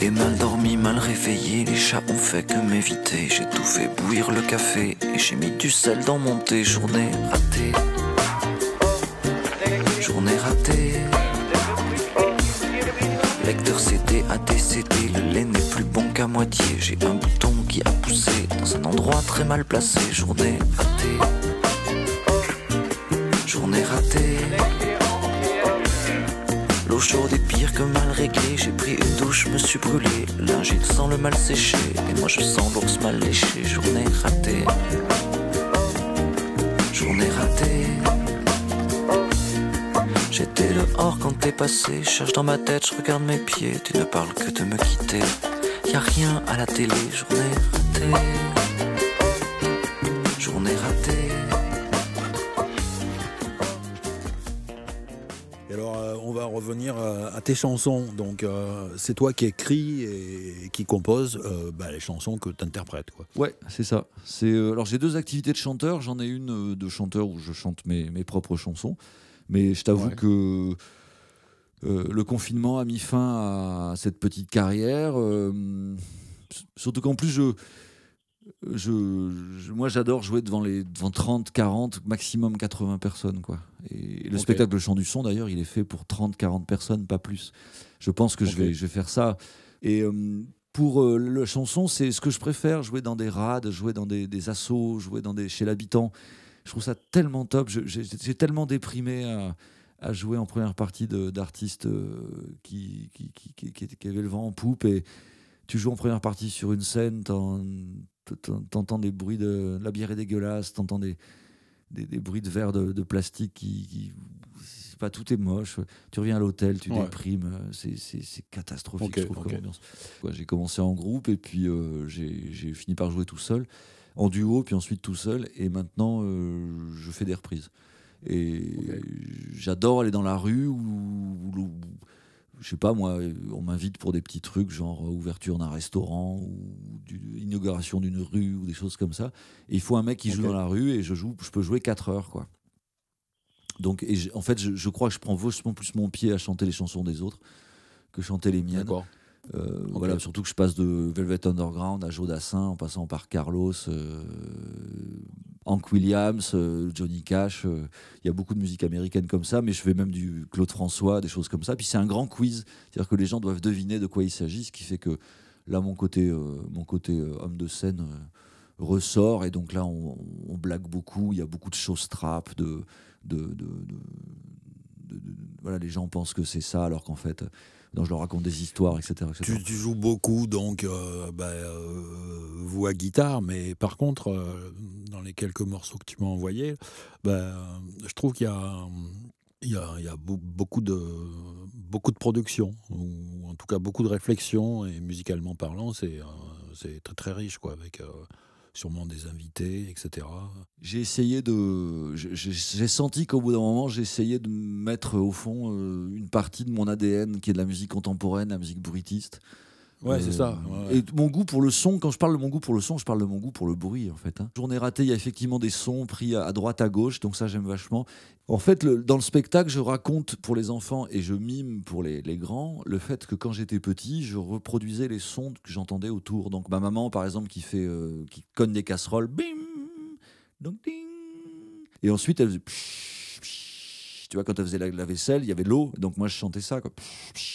Et mal dormi, mal réveillé, les chats ont fait que m'éviter. J'ai tout fait bouillir le café et j'ai mis du sel dans mon thé. Journée ratée. Journée ratée. Lecteur CD a décédé, le lait n'est plus bon qu'à moitié. J'ai un bouton qui a poussé dans un endroit très mal placé. Journée ratée. Journée ratée. L'eau chaude est que mal réglée. J'ai pris une douche, me suis brûlé. Il sent le mal séché. Et moi je sens l'ours mal léché. Journée ratée. Journée ratée. J'étais dehors quand t'es passé. Cherche dans ma tête, je regarde mes pieds. Tu ne parles que de me quitter. Y a rien à la télé. Journée ratée. On va revenir euh, à tes chansons. Donc, euh, c'est toi qui écris et qui compose euh, bah, les chansons que tu interprètes. Quoi. Ouais, c'est ça. C'est euh, alors j'ai deux activités de chanteur. J'en ai une euh, de chanteur où je chante mes, mes propres chansons, mais je t'avoue Ouais. que euh, le confinement a mis fin à cette petite carrière. euh, surtout qu'en plus je je, je- moi j'adore jouer devant les devant 30 40 maximum 80 personnes quoi. Et le spectacle le chant du son d'ailleurs il est fait pour 30 40 personnes pas plus. Je pense que je vais je vais faire ça. Et euh, pour euh, la chanson c'est ce que je préfère jouer dans des rades jouer dans des, des assos jouer dans des chez l'habitant. Je trouve ça tellement top. J'ai tellement déprimé à, à jouer en première partie d'artistes euh, qui, qui, qui, qui, qui- avaient le vent en poupe. Et tu joues en première partie sur une scène, t'entends des bruits de la bière est dégueulasse, t'entends des, des, des bruits de verre de, de plastique qui, pas tout est moche. Tu reviens à l'hôtel, tu Ouais. déprimes, c'est- catastrophique. Je trouve. Ouais, j'ai commencé en groupe et puis euh, j'ai fini par jouer tout seul, en duo, puis ensuite tout seul, et maintenant euh, je fais des reprises. Et j'adore aller dans la rue ou- je sais pas moi, on m'invite pour des petits trucs genre ouverture d'un restaurant ou du- inauguration d'une rue ou des choses comme ça. Et il faut un mec qui joue dans la rue et je joue, je peux jouer 4 heures quoi. Donc et en fait je, je crois que je prends vachement plus mon pied à chanter les chansons des autres que chanter les miennes. Euh. Voilà, surtout que je passe de Velvet Underground à Joe Dassin en passant par Carlos, euh, Hank Williams, euh, Johnny Cash. euh, Il y a beaucoup de musique américaine comme ça, mais je fais même du Claude François, des choses comme ça. Puis c'est un grand quiz, c'est-à-dire que les gens doivent deviner de quoi il s'agit, ce qui fait que là, mon côté, euh, mon côté homme de scène ressort, et donc là, on, blague beaucoup. Il y a beaucoup de choses trap, de, de, de- voilà, les gens pensent que c'est ça, alors qu'en fait, euh, je leur raconte des histoires, etc. Tu, joues beaucoup, donc, euh, bah, euh, voix guitare, mais par contre, euh, dans les quelques morceaux que tu m'as envoyés, bah, je trouve qu'il y a, il y a, il y a beau- beaucoup, de, beaucoup de production, ou en tout cas beaucoup de réflexion, et musicalement parlant, c'est très très riche, quoi, avec sûrement des invités, etc. J'ai essayé de. j'ai- senti qu'au bout d'un moment, j'ai essayé de mettre au fond euh, une partie de mon ADN qui est de la musique contemporaine, la musique bruitiste. Ouais, Euh, c'est ça. ouais, ouais. Et mon goût pour le son, quand je parle de mon goût pour le son, je parle de mon goût pour le bruit en fait. hein. Journée ratée, il y a effectivement des sons pris à, droite, à gauche, donc ça j'aime vachement. En fait, le- dans le spectacle, je raconte pour les enfants et je mime pour les, les grands le fait que quand j'étais petit, je reproduisais les sons que j'entendais autour. Donc ma maman, par exemple, qui fait, euh, qui cogne des casseroles, bim, donc ding. Et ensuite, elle faisait. psh, psh. Tu vois, quand elle faisait la, la vaisselle, il y avait l'eau, donc moi je chantais ça. Quoi. Psh, psh.